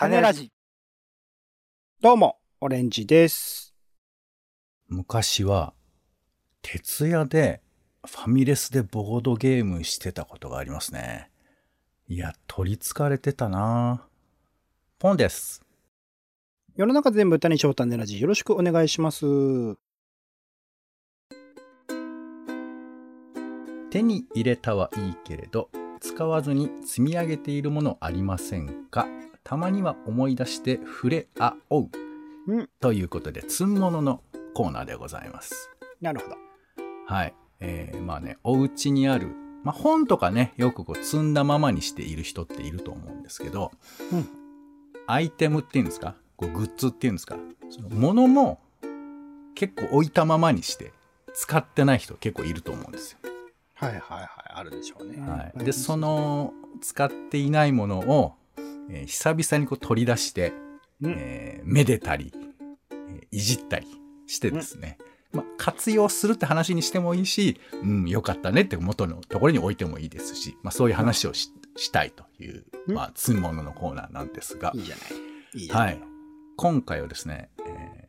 種ラジ。どうも、オレンジです。昔は、徹夜でファミレスでボードゲームしてたことがありますね。いや、取り憑かれてたなポンです。世の中全部歌にしよう種ラジ。よろしくお願いします。手に入れたはいいけれど、使わずに積み上げているものありませんか？たまには思い出して触れ合おう。うんということで、つんもののコーナーでございます。なるほど。はい。えー、まあね、お家にある、まあ本とかね、よくこう積んだままにしている人っていると思うんですけど、うんアイテムっていうんですか？こうグッズっていうんですか？その物も結構置いたままにして使ってない人結構いると思うんですよ。はいはいはい。あるでしょうね。はい。で、そ、の使っていないものを、えー久々にこう取り出して、うんえーめでたり、えーいじったりしてですね、まあ、活用するって話にしてもいいし、うん、よかったねって元のところに置いてもいいですし、まあ、そういう話をししたいという、うんまあ、つんもののコーナーなんですがい、いじゃない。いいじゃな。はいい。今回はですね、えー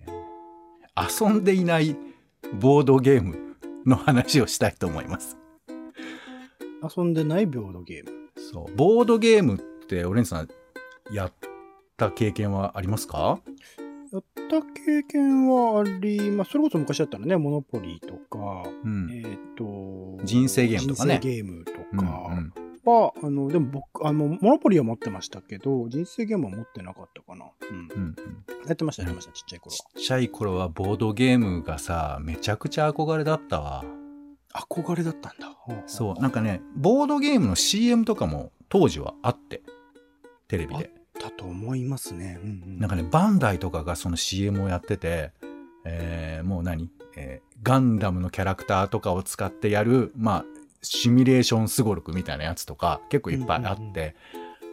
遊んでいないボードゲームの話をしたいと思います。遊んでないボードゲーム。そう。ボードゲームって、オレンジさん、やった経験はありますか？やった経験はあります。それこそ昔だったらね、モノポリーとか、うん。えっ、と、人生ゲームとかね人生ゲームとうんかうんは、あの、でも僕、あの、モノポリーは持ってましたけど、人生ゲームは持ってなかったかな。うん。うんうんやってました、やってました、ちっちゃい頃ちっちゃい頃はボードゲームがさ、めちゃくちゃ憧れだったわ。は。憧れだったんだ。そう。なんかね、ボードゲームの CM とかも当時はあって、テレビで。だと思いますね。うんうん、なんかね、バンダイとかがその CM をやってて、えーもう何、えーガンダムのキャラクターとかを使ってやる、まあ、シミュレーションすごろくみたいなやつとか結構いっぱいあって、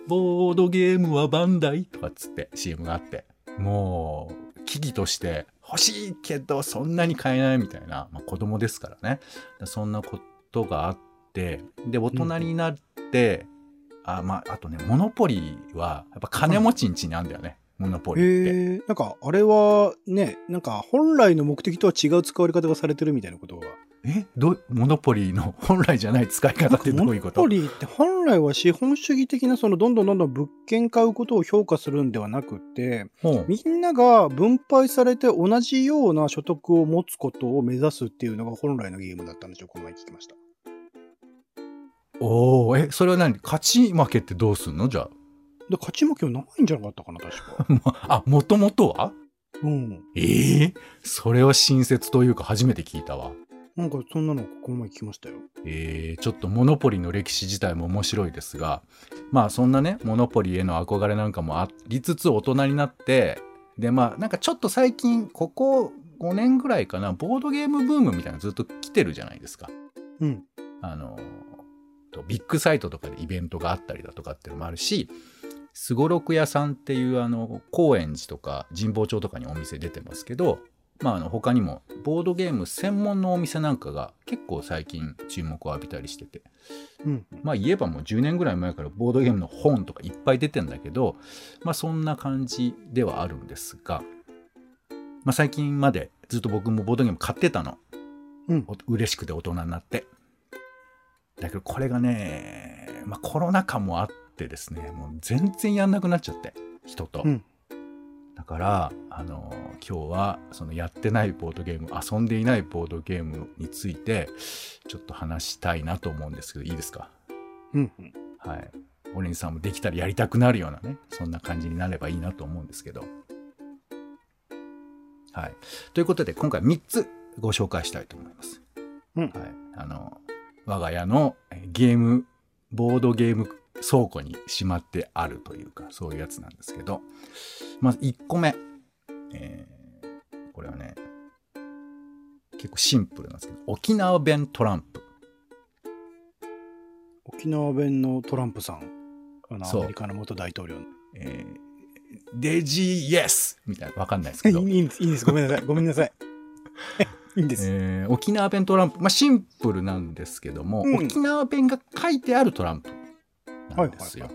ボードゲームはバンダイとかっつって CM があって、もう、危機として欲しいけどそんなに買えないみたいな、まあ子供ですからね。そんなことがあって、で、大人になって、あ、まあ、あとね、モノポリーは、やっぱ金持ちんちにあんだよね。モノポリーって。へえ、なんかあれはね、なんか本来の目的とは違う使われ方がされてるみたいなことが。え？どうモノポリーの 本来じゃない使い方ってどういうこと？モノポリーって本来は資本主義的なそのどんどんどんどん物件買うことを評価するんではなくて、みんなが分配されて同じような所得を持つことを目指すっていうのが本来のゲームだったんでしょ？う、この前聞きました。おーえ、それは何？勝ち負けってどうすんの？じゃで勝ち負けはないんじゃなかったかな、確か。あ。あ、もともとは？うん。ええそれは新説というか初めて聞いたわ。なんかそんなのこの前聞きましたよ。えー、ちょっとモノポリの歴史自体も面白いですが、まあそんなね、モノポリへの憧れなんかもありつつ大人になって、でまあなんかちょっと最近、ここ5年ぐらいかな、ボードゲームブームみたいなのずっと来てるじゃないですか。うん。あの、とビッグサイトとかでイベントがあったりだとかっていうのもあるし、すごろく屋さんっていうあの、高円寺とか神保町とかにお店出てますけど、まああの他にもボードゲーム専門のお店なんかが結構最近注目を浴びたりしてて、うん。まあ言えばもう10年ぐらい前からボードゲームの本とかいっぱい出てんだけど、まあそんな感じではあるんですが、まあ最近までずっと僕もボードゲーム買ってたの。うんお嬉しくて大人になって。だけどこれがね、まあコロナ禍もあってですね、もう全然やんなくなっちゃって、人と。うんだから、あの、今日はそのやってないボードゲーム、遊んでいないボードゲームについて、ちょっと話したいなと思うんですけど、いいですか？うん。うん。はい。オレンジさんもできたらやりたくなるようなね、そんな感じになればいいなと思うんですけど。はい。ということで、今回3つご紹介したいと思います。うんはい。あの、我が家のえーゲーム、ボードゲーム倉庫にしまってあるというか、そういうやつなんですけど、まず1個目。えーこれはね、結構シンプルなんですけど、沖縄弁トランプ。沖縄弁のトランプさん。アメリカの元大統領の。えーデジイエスみたいな、わかんないですけど。いいんです、いいんです。ごめんなさい。ごめんなさい。いいんです。えー沖縄弁トランプ、まあ、シンプルなんですけども、うん沖縄弁が書いてあるトランプなんですよ。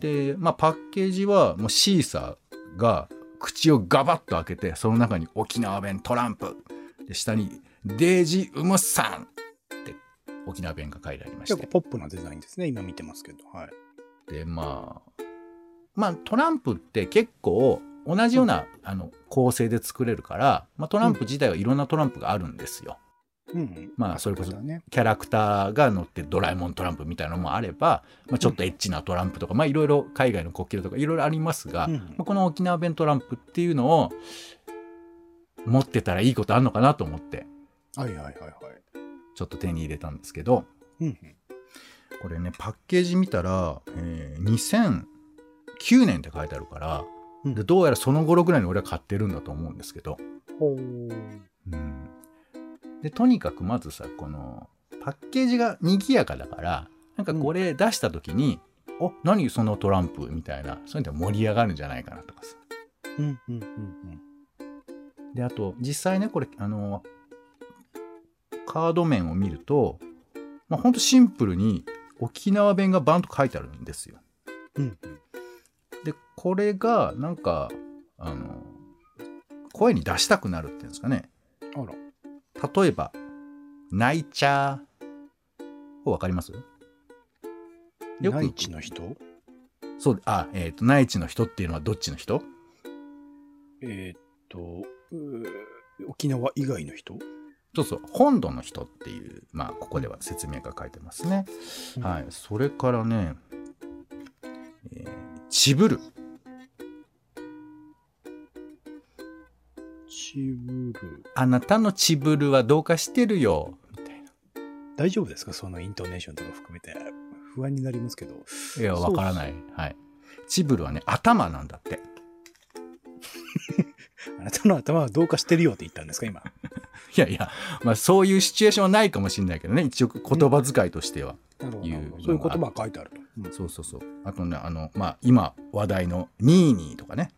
で、まあ、パッケージはもうシーサーが口をガバッと開けてその中に沖縄弁トランプで下にデージウムさんって沖縄弁が書いてありまし結構てポップなデザインですね。今見てますけど。はい。でまあまあトランプって結構同じような、あの構成で作れるから、まあ、トランプ自体はいろんなトランプがあるんですよ。うん。まあそれこそ。キャラクターが乗ってるドラえもんトランプみたいなのもあれば、まあ、ちょっとエッチなトランプとか、まあいろいろ海外の国旗とかいろいろありますが、うんまあこの沖縄弁トランプっていうのを持ってたらいいことあるのかなと思ってはいはいはいはい。ちょっと手に入れたんですけどうんこれねパッケージ見たら、えー2009年って書いてあるから、うんでどうやらその頃ぐらいに俺は買ってるんだと思うんですけど、ほう。うん、でとにかくまずさこのパッケージが賑やかだからなんかこれ出した時に「お何そのトランプ」みたいなそういうので盛り上がるんじゃないかなとかさうんうんうんうん。であと実際ねこれあのカード面を見ると、まあ、ほんとシンプルに沖縄弁がバンと書いてあるんですよ。うんでこれがなんかあの声に出したくなるっていうんですかね。あら。例えば「泣いちゃう」わかります？よく内地の人？そうあえっ、と内地の人っていうのはどっちの人？えーっと、沖縄以外の人？そうそう本土の人っていうまあここでは説明が書いてますね、うん。はい。それからねえーチブルチブル。あなたのチブルはどうかしてるよ。みたい大丈夫ですか？そのイントネーションとか含めて。不安になりますけど。ないやわからない。はい。チブルはね頭なんだって。あなたの頭はどうかしてるよって言ったんですか？今。いやいやまあそういうシチュエーションはないかもしれないけどね。一応言葉遣いとしては、なるほどいう。そういう言葉が書いてあると。うん。そうそうそう。あとねあのまあ今話題のニーニーとかね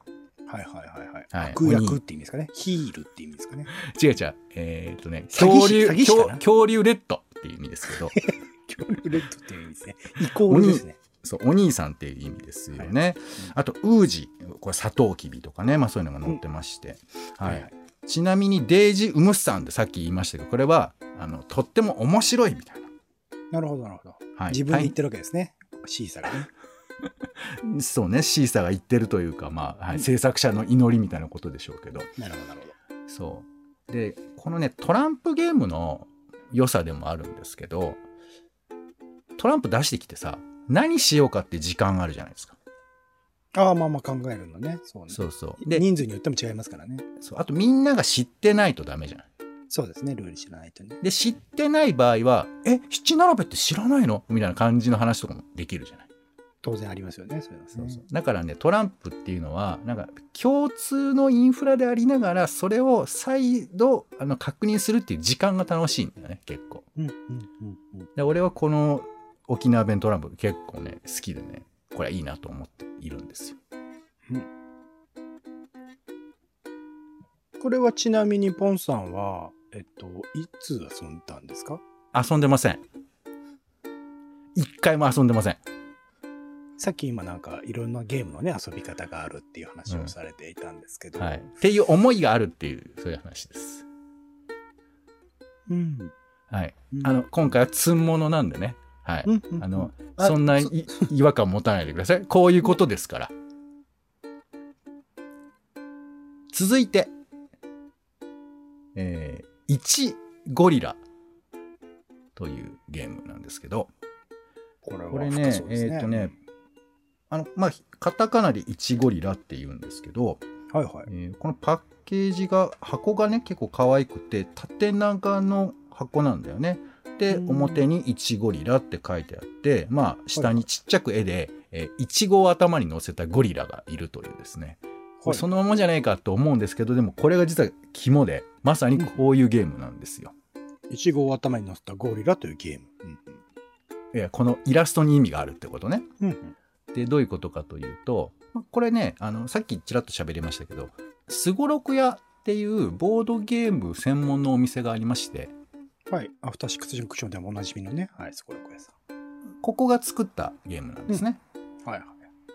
はいはいはいはい。はい悪役って意味ですかね。ヒールって意味ですかね。違う違うえっ、とね恐竜恐恐竜レッドっていう意味ですけど 恐竜レッドっていう意味ですね。イコールですね。そうお兄さんっていう意味ですよね、あとウージこれサトウキビとかね、まあ、そういうのが載ってまして、はいちなみにデイジウムスさんってさっき言いましたけどこれはあのとっても面白いみたいな、なるほどなるほど。はい、自分で言ってるわけですね。シーサがね。は いそうねシーサーが言ってるというか、まあはい、制作者の祈りみたいなことでしょうけどなるほどなるほど。そうでこのねトランプゲームの良さでもあるんですけどトランプ出してきてさ何しようかって時間があるじゃないですかああ、まあまあ考えるのね。そうね。そうそうで人数によっても違いますからね。そうあとみんなが知ってないとダメじゃないそうですね。ルール知らないとね。で知ってない場合は「え七並べって知らないの?」みたいな感じの話とかもできるじゃない、当然ありますよね。そういうの。はね。だからねトランプっていうのはなんか共通のインフラでありながらそれを再度あの確認するっていう時間が楽しいんだよね結構。うんうんうんうん。で俺はこの沖縄弁トランプ結構ね好きでねこれはいいなと思っているんですよ。これはちなみにポンさんは、えっと、いつ遊んだんですか？遊んでません。一回も遊んでませんさっき今なんかいろんなゲームのね遊び方があるっていう話をされていたんですけど、はい。っていう思いがあるっていうそういう話です。うん。はい。うん。あの今回は積ん物なんでね。はい、うんうんあのあそんな 違和感持たないでください。こういうことですから。続いて、えー、1ゴリラというゲームなんですけど、これね、深そうですえっ、とね、あの、まあ、カタカナで1ゴリラって言うんですけど、はいはいえーこのパッケージが、箱がね、結構可愛くて、縦長の箱なんだよね。で、うん表にイチゴリラって書いてあって、まあ、下にちっちゃく絵で、えーイチゴを頭に乗せたゴリラがいるというですね。これそのままじゃないかと思うんですけど、でもこれが実は肝で、まさにこういうゲームなんですよ。いちごを頭に乗せたゴリラというゲーム。うんいやこのイラストに意味があるってことね。うんうんで、どういうことかというと、まあこれね、あの、さっきちらっと喋りましたけど、すごろく屋っていうボードゲーム専門のお店がありまして、はい。アフターシックスジャンクションでもおなじみのね。はい、スコロク屋さここが作ったゲームなんですね。ん。はいはい。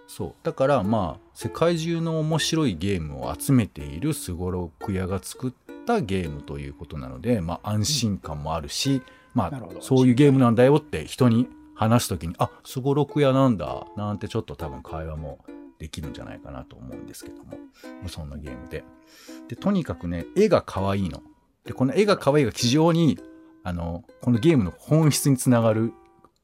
そう。だからまあ、世界中の面白いゲームを集めているすごろく屋が作ったゲームということなので、まあ安心感もあるし、まあなるほどそういうゲームなんだよって人に話すときに、あ、すごろく屋なんだ、なんてちょっと多分会話もできるんじゃないかなと思うんですけども、そんなゲームで。で、とにかくね、絵が可愛いの。で、この絵が可愛いが非常に、あの、このゲームの本質につながる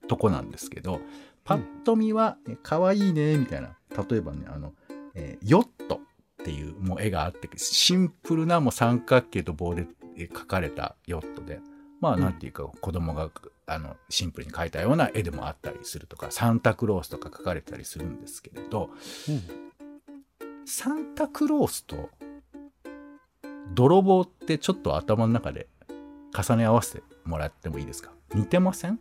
とこなんですけど、パッと見は、え可愛いね、みたいな。例えばね、あの、えーヨットっていうもう絵があって、シンプルなもう三角形と棒で描かれたヨットで、まあうんなんていうか子供があのシンプルに描いたような絵でもあったりするとか、サンタクロースとか描かれたりするんですけれど、サンタクロースと泥棒ってちょっと頭の中で重ね合わせてもらってもいいですか？似てません？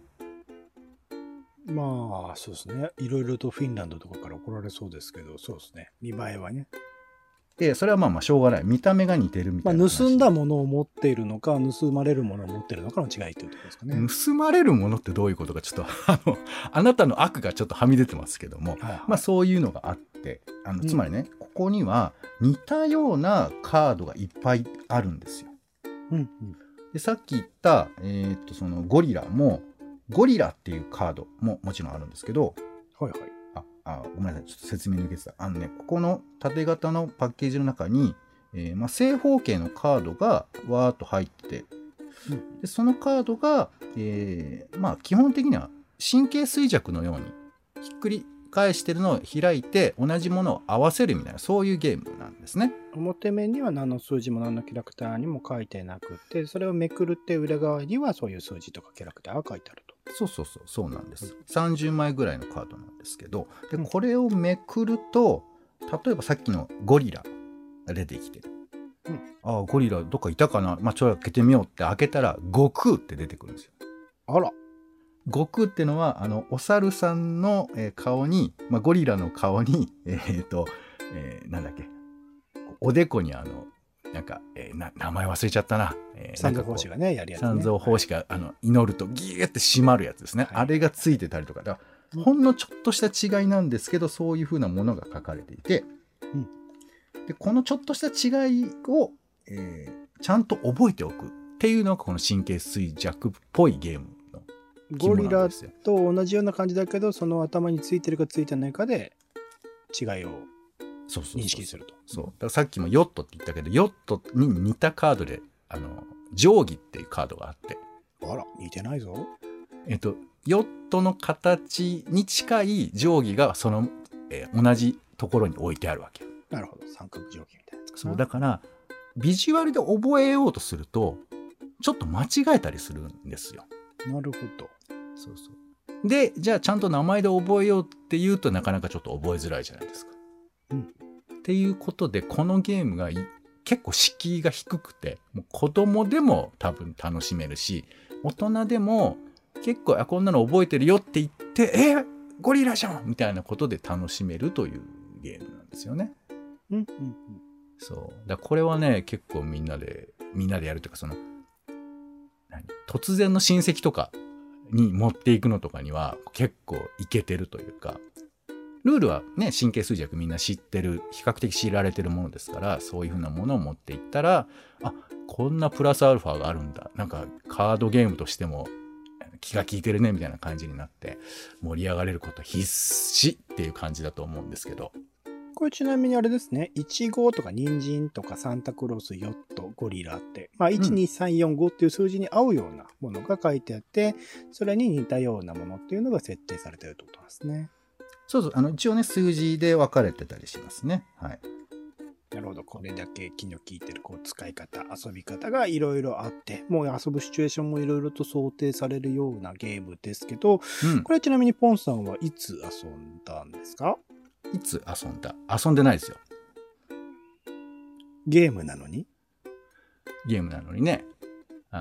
まあ、そうですね。いろいろとフィンランドとかから怒られそうですけど、そうですね。見栄えはね。で、それはまあまあしょうがない。見た目が似てるみたまあ、いな話。盗んだものを持っているのか、盗まれるものを持っているのかの違いというところですかね。盗まれるものってどういうことかちょっとあのあなたの悪がちょっとはみ出てますけども、はいはいまあそういうのがあってあのうんつまりね、ここには似たようなカードがいっぱいあるんですよ。うんうんでさっき言った、えーっとそのゴリラもゴリラっていうカードももちろんあるんですけどはいはい。ああごめんなさいちょっと説明抜けてたあのねここの縦型のパッケージの中に、えーまあ、正方形のカードがわーっと入っててうんでそのカードが、えーまあ基本的には神経衰弱のようにひっくり返してるのを開いて同じものを合わせるみたいなそういうゲームなんですね。表面には何の数字も何のキャラクターにも書いてなくて、それをめくるって裏側にはそういう数字とかキャラクターが書いてあると。そうそうそうそうなんです。30枚ぐらいのカードなんですけどでうんこれをめくると例えばさっきのゴリラが出てきて、うんああゴリラどっかいたかな？まあちょっと開けてみようって開けたら悟空って出てくるんですよ。あら。悟空ってのはあのお猿さんの、えー顔に、まあ、ゴリラの顔に えーっと、えーなんだっけ？おでこにあのなんか、えーな名前忘れちゃったな、えー三蔵法師がね、やるやつ、ね。三蔵法師が、あの祈るとギューって締まるやつですね、はい。あれがついてたりとか。だからうん。ほんのちょっとした違いなんですけどそういうふうなものが書かれていて、うん。でこのちょっとした違いを、えーちゃんと覚えておくっていうのがこの神経衰弱っぽいゲームのゴリラと同じような感じだけど、その頭についてるかついてないかで違いを認識すると。そう。だからさっきもヨットって言ったけど、ヨットに似たカードで、あの、定規っていうカードがあって、あら、似てないぞ。えっと、ヨットの形に近い定規がその、えー同じところに置いてあるわけよ。なるほど。三角定規みたいなやつかな。そう。だから、ビジュアルで覚えようとすると、ちょっと間違えたりするんですよ。なるほど。そうそう。で、じゃあちゃんと名前で覚えようって言うとなかなかちょっと覚えづらいじゃないですか。うんっていうことで、このゲームがい結構敷居が低くて、もう子供でも多分楽しめるし、大人でも結構、あ、こんなの覚えてるよって言って、えーゴリラじゃんみたいなことで楽しめるというゲームなんですよね。うんうんうん。そう。だこれはね、結構みんなで、みんなでやるというか、その、何？突然の親戚とかに持っていくのとかには結構いけてるというか、ルールはね、神経衰弱みんな知ってる、比較的知られてるものですから、そういうふうなものを持っていったら、あ、こんなプラスアルファがあるんだ。なんかカードゲームとしても気が利いてるね、みたいな感じになって盛り上がれること必至っていう感じだと思うんですけど。これちなみにあれですね。イチゴとか人参とかサンタクロース、ヨット、ゴリラって、まあ、1、2、3、4、5っていう数字に合うようなものが書いてあって、それに似たようなものっていうのが設定されてるってことなんですね。そうそう、あの、一応ね、数字で分かれてたりしますね。はい。なるほど。これだけ気の利いてるこう使い方、遊び方がいろいろあって、もう遊ぶシチュエーションもいろいろと想定されるようなゲームですけど、うん。これちなみにポンさんはいつ遊んだんですか？いつ遊んだ？遊んでないですよ。ゲームなのに？ゲームなのにね。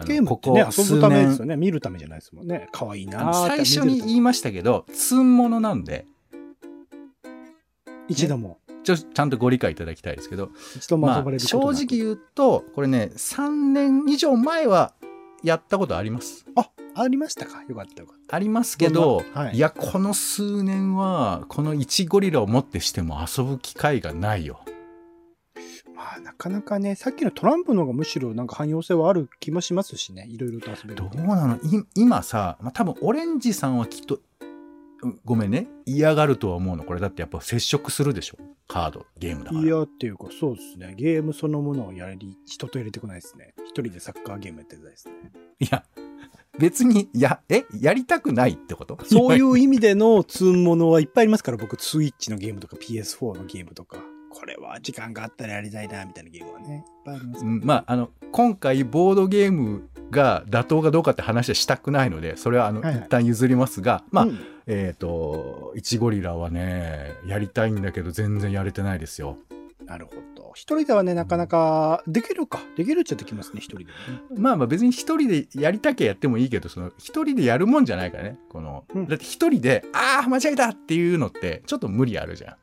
ゲームってね、遊ぶためですよね。ね。見るためじゃないですもんね。可愛いな最初に言いましたけど、積ん物なんで、一度も、ちょちゃんとご理解いただきたいですけど、一度もまあ遊ばれる正直言うと、これね、3年以上前はやったことあります。あ、ありましたか？よかったよかっありますけど、はいい、や、この数年は、この1ゴリラをもってしても遊ぶ機会がないよ。た。まあ、なかなかね、さっきのトランプの方がむしろなんか汎用性はある気もしますしね。いろいろと遊べるど。うなの？い今さ、まあ、多分オレンジさんはきっと、うんごめんね、嫌がるとは思うの。これだってやっぱ接触するでしょカード、ゲームだから。いや、っていうか、そうですね。ゲームそのものをやり、人と入れてこないですね。一人でサッカーゲームやってたですね。いや、別に、や、え、やりたくないってこと？そういう意味でのツーンものはいっぱいありますから、僕、スイッチのゲームとか PS4 のゲームとか、これは時間があったらやりたいな、みたいなゲームはね、いっぱいありますう。んまあ、あの、今回、ボードゲームが妥当かどうかって話はしたくないので、それは、あの、はいはい一旦譲りますが、まあ、うんえっ、と、イチゴリラはね、やりたいんだけど、全然やれてないですよ。なるほど。一人ではね、なかなか、できるか。できるっちゃできますね、一人で。まあまあ別に一人でやりたきゃやってもいいけど、その一人でやるもんじゃないからね。この、うんだって一人で、ああ、間違えたっていうのって、ちょっと無理あるじゃん。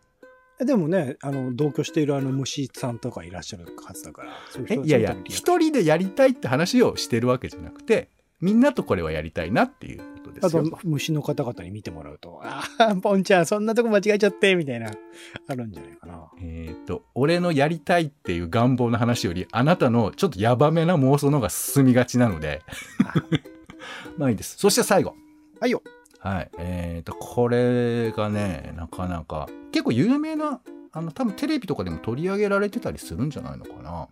えでもね、あの、同居しているあの虫さんとかいらっしゃるはずだから。そうう人えいやいや一人でやりたいって話をしてるわけじゃなくて、みんなとこれはやりたいなっていうことであとすよ。、虫の方々に見てもらうと、ああ、ポンちゃん、そんなとこ間違えちゃって、みたいな、あるんじゃないかな。えっ、と、俺のやりたいっていう願望の話より、あなたのちょっとヤバめな妄想の方が進みがちなので、まあいいです。そして最後。はいよ。はい。えっ、と、これがね、なかなか、結構有名な、あの、多分テレビとかでも取り上げられてたりするんじゃないのかな。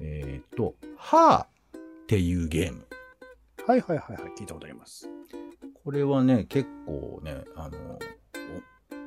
えっ、と、はーっていうゲーム。はいはいはいはい、聞いたことあります。これはね、結構ね、あの、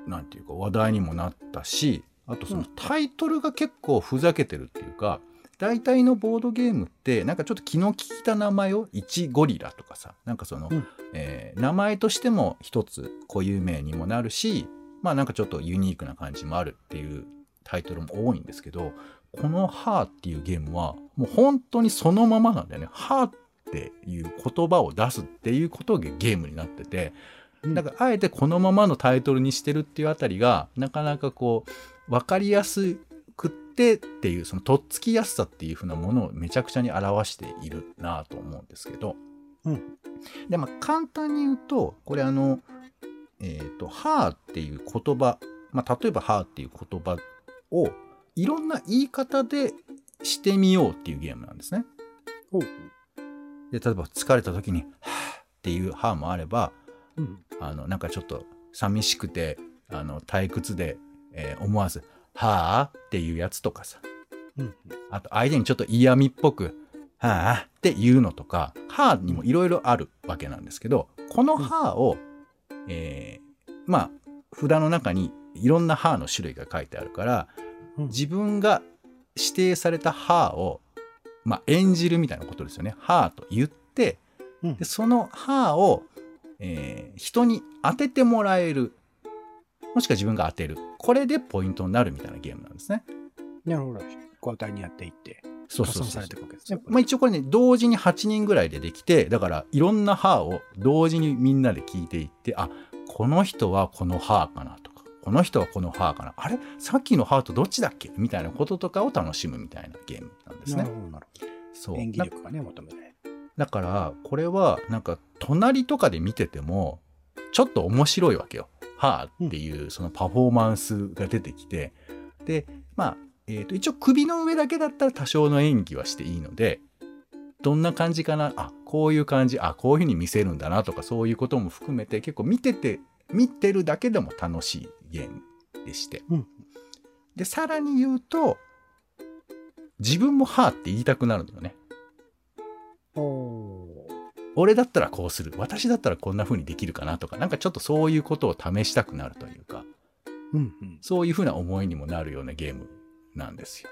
おなんていうか話題にもなったし、あとそのタイトルが結構ふざけてるっていうか、大体のボードゲームって、なんかちょっと気の利いた名前を、1ゴリラとかさ、なんかその、うんえー名前としても一つ固有名にもなるし、まあなんかちょっとユニークな感じもあるっていうタイトルも多いんですけど、この「はーっていうゲームは、もう本当にそのままなんだよね。はーっていう言葉を出すっていうことがゲームになってて、うん。だからあえてこのままのタイトルにしてるっていうあたりがなかなかこう分かりやすくってっていうそのとっつきやすさっていう風なものをめちゃくちゃに表しているなと思うんですけど、うん。でまあ簡単に言うとこれあのえっ、と「はーっていう言葉、まあ、例えば「はーっていう言葉をいろんな言い方でしてみようっていうゲームなんですね。で例えば疲れた時に「はーっていう「はーもあればうん。あのなんかちょっと寂しくてあの退屈で、えー思わず「はあ」っていうやつとかさうん。あと相手にちょっと嫌味っぽく「はあ」っていうのとか「はあ」にもいろいろあるわけなんですけどこの「はあを」えーまあ札の中にいろんな「はあ」の種類が書いてあるからうん自分が指定された「はあ」を、まあ、演じるみたいなことですよね。はあと言ってうんでその「はあ」を、えー人に当ててもらえるもしくは自分が当てるこれでポイントになるみたいなゲームなんですね。なるほど。交代にやっていって、そうそうそう加算されていくわけですね。まあ、一応これね同時に8人ぐらいでできてだからいろんな「はあ」を同時にみんなで聞いていってあこの人はこの「はあ」かなとかこの人はこの「はあ」かな？あれ？さっきの「はあ」とどっちだっけ？みたいなこととかを楽しむみたいなゲームなんですね。そう。ど。演技力がね、求められる。だからこれはなんか隣とかで見ててもちょっと面白いわけよ。はあっていうそのパフォーマンスが出てきて。でまあ、えーと一応首の上だけだったら多少の演技はしていいのでどんな感じかな？あこういう感じ。あこういうふうに見せるんだなとかそういうことも含めて結構見てて見てるだけでも楽しいゲームでして、うん。でさらに言うと自分も「はあ」って言いたくなるのよね。お俺だったらこうする。私だったらこんな風にできるかなとか。なんかちょっとそういうことを試したくなるというか。うんうん。そういう風な思いにもなるようなゲームなんですよ。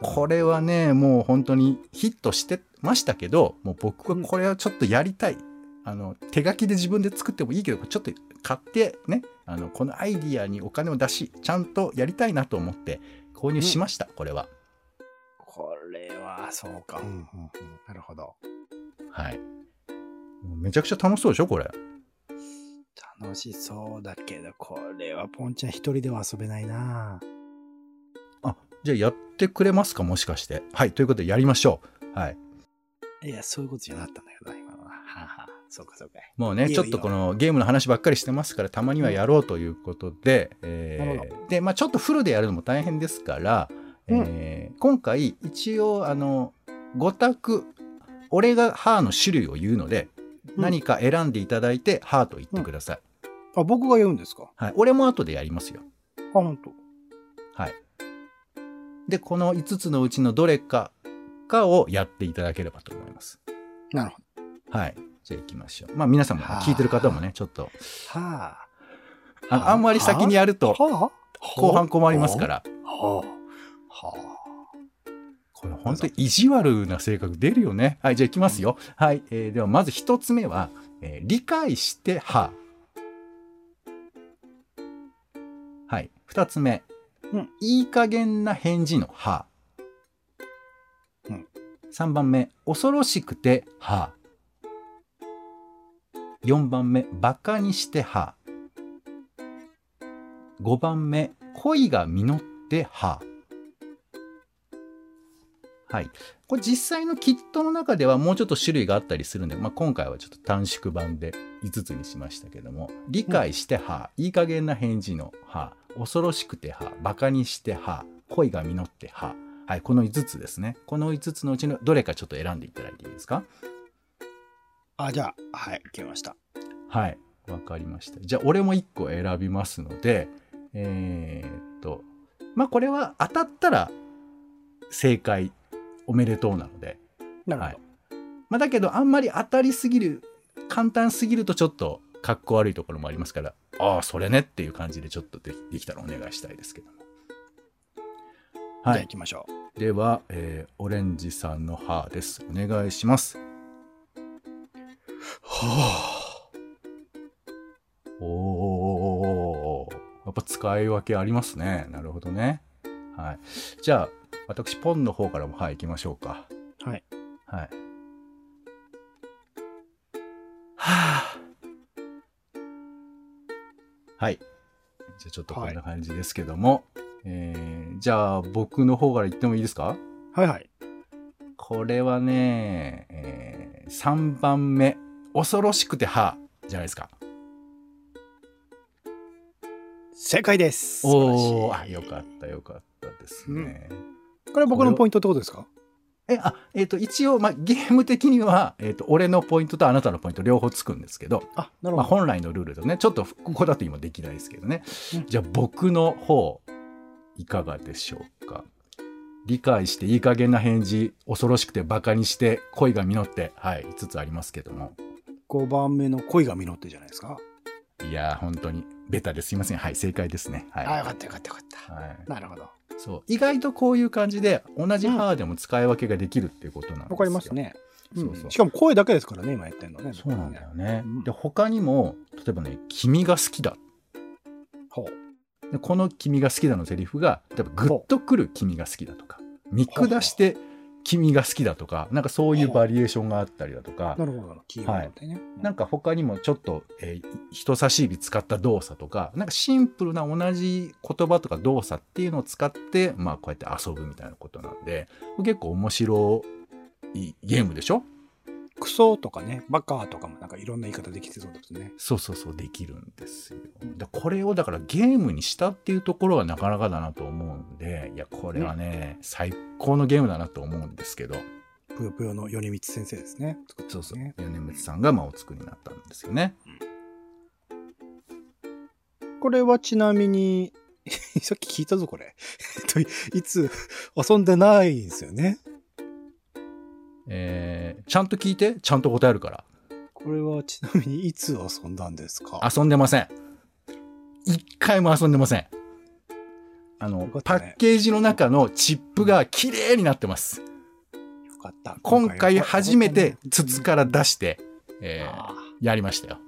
これはねもう本当にヒットしてましたけどもう僕はこれはちょっとやりたい、あの手書きで自分で作ってもいいけどちょっと買ってねあのこのアイディアにお金を出しちゃんとやりたいなと思って購入しました、これは。これは、そうか。うんうんうん。なるほど。はい。めちゃくちゃ楽しそうでしょこれ。楽しそうだけど、これはポンちゃん一人では遊べないなあ、じゃあやってくれますかもしかして。はい。ということでやりましょう。はい。いや、そういうことじゃなかったんだけどな、今そうかそうか。もうね、ちょっとこのゲームの話ばっかりしてますから、たまにはやろうということで、えーなるほで、まあちょっとフルでやるのも大変ですから、えー今回一応あの、5択、俺が歯の種類を言うので、うん何か選んでいただいて、歯と言ってください。あ、僕が言うんですか？はい。俺も後でやりますよ。あ、本当。はい。で、この5つのうちのどれかかをやっていただければと思います。なるほど。はい。じゃあ行きましょう。まあ皆さんも、聞いてる方もね、ちょっと。はあ。ああんまり先にやると、後半困りますから。はあ。はあ。これ本当に意地悪な性格出るよね。はい、じゃあ行きますよ。うん、はい、えー、ではまず一つ目は、えー、理解しては。はい、二つ目、うん、いい加減な返事のは。うん、3番目、恐ろしくては。4番目、馬鹿にして歯。5番目、恋が実って歯。はい。これ実際のキットの中ではもうちょっと種類があったりするんで、まあ、今回はちょっと短縮版で5つにしましたけども、理解して歯、いい加減な返事の歯、恐ろしくて歯、馬鹿にして歯、恋が実って歯。はい、この5つですね。この5つのうちのどれかちょっと選んでいただいていいですか？あ。あ、じゃあ、はい、決めました。はい、わかりました。じゃあ、俺も1個選びますので、えーっと、まあ、これは当たったら正解おめでとうなので、なるほど。はいまあ、だけどあんまり当たりすぎる簡単すぎるとちょっとかっこ悪いところもありますからああそれねっていう感じでちょっとでできたらお願いしたいですけどもじゃあはい行きましょう。では、えーオレンジさんの歯ですお願いしますはおおやっぱ使い分けありますねなるほどねはいじゃあ私ポンの方からもはい行きましょうかあ。はい。はい。はあ。はい。じゃあちょっとこんな感じですけども、えーじゃあ僕の方から言ってもいいですか？はいはい。これはね、え3番目、恐ろしくて歯じゃないですか。正解です。おお、あ、よかったよかったですね。これ僕のポイントってことですか？え、あ、えっ、と、一応、まあ、ゲーム的には、えっ、と、俺のポイントとあなたのポイント両方つくんですけど、あ、なるまあ、ほど。本来のルールとね、ちょっとここだと今できないですけどね。うんじゃあ僕の方、いかがでしょうか？理解していい加減な返事、恐ろしくてバカにして恋が実って、はい、5つありますけども。5番目の恋が実ってじゃないですか。いやー、本当にベタですいません。はい、正解ですね。はい。あ、よかったよかったよかった。はい、なるほど。そう。意外とこういう感じで、同じ歯でも使い分けができるっていうことなんですよ。わかります。ね。そうそうしかも声だけですからね、今やってんのね。そうなんだよね。うんで、他にも、例えばね、君が好きだほう。でこの「君が好きだ」のセリフが例えばグッとくる「君が好きだ」とか見下して「君が好きだ」とかなんかそういうバリエーションがあったりだとかなるほど。キーワードでね。なんか他にもちょっと、えー人差し指使った動作とかなんかシンプルな同じ言葉とか動作っていうのを使ってまあこうやって遊ぶみたいなことなんで結構面白いゲームでしょクソとかね、バカとかもなんかいろんな言い方できてそうですね。そうそうそうできるんですよ。でこれをだからゲームにしたっていうところがなかなかだなと思うんでいやこれはね、最高のゲームだなと思うんですけどぷよぷよの米光先生ですね。そうそう。米光さんがまあお作りになったんですよね。これはちなみに、さっき聞いたぞ、これ。いつ遊んでないんですよね。えーちゃんと聞いてちゃんと答えるからこれはちなみにいつ遊んだんですか？遊んでません。一回も遊んでません。あの、ねパッケージの中のチップが綺麗になってます。よかった。今回初めて筒筒から出して、えーあやりましたよ。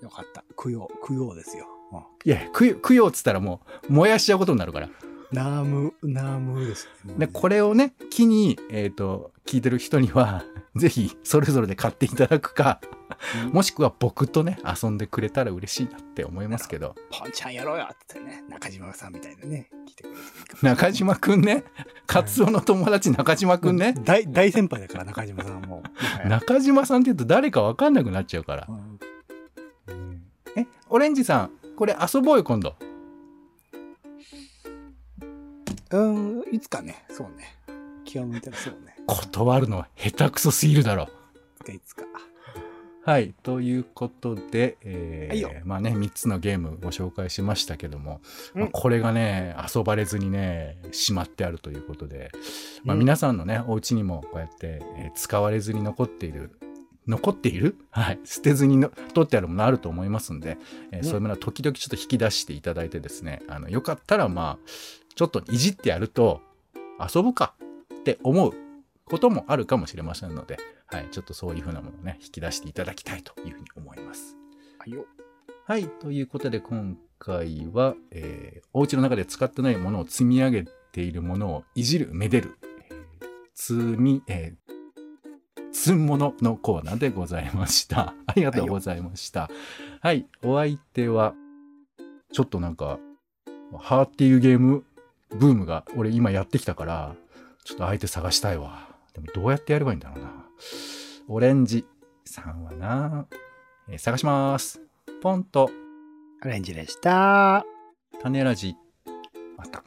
あよかった。供養、供養ですよ。うんいや、供養供養っつったらもう燃やしちゃうことになるから。ナーム、ナームですね。で、これをね、機に、えっ、と、聞いてる人には、ぜひ、それぞれで買っていただくか、もしくは僕とね、遊んでくれたら嬉しいなって思いますけど。ポンちゃんやろうよってね、中島さんみたいなね、来てくれ中島くんね？カツオの友達中島くんね？大大先輩だから、中島さんも。中島さんって言うと誰かわかんなくなっちゃうからう。んえ、オレンジさん、これ遊ぼうよ、今度。うん、いつかね、そうね。気が向いたらそうね。断るのは下手くそすぎるだろう。いつか。はい。ということで、えーはいよまあね、3つのゲームご紹介しましたけども、うんまあこれがね、遊ばれずにね、しまってあるということで、まあ、うん皆さんのね、お家にもこうやって、えー使われずに残っている、残っている？はい。捨てずにの取ってあるものあると思いますんで、えーうんそういうものは時々ちょっと引き出していただいてですね、あの、よかったらまあ、ちょっといじってやると、遊ぶかって思うこともあるかもしれませんので、はい、ちょっとそういうふうなものをね、引き出していただきたいというふうに思います。はいよ。はい、ということで今回は、えーお家の中で使ってないものを積み上げているものをいじる、めでる、えー積み、えー積むもののコーナーでございました。ありがとうございました。はい、お相手は、ちょっとなんか、ハーっていうゲームブームが俺今やってきたから、ちょっと相手探したいわ。でもどうやってやればいいんだろうな。オレンジさんはな、えー探します。ポンとオレンジでした。種ラジ。また。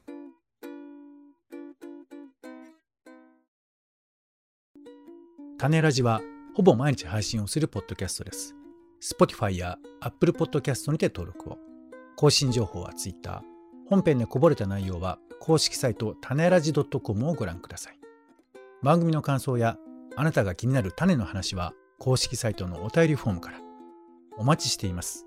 種ラジはほぼ毎日配信をするポッドキャストです。Spotify や Apple Podcast にて登録を。更新情報は Twitter。本編でこぼれた内容は公式サイト種ラジ .com をご覧ください。番組の感想やあなたが気になる種の話は公式サイトのお便りフォームから。お待ちしています。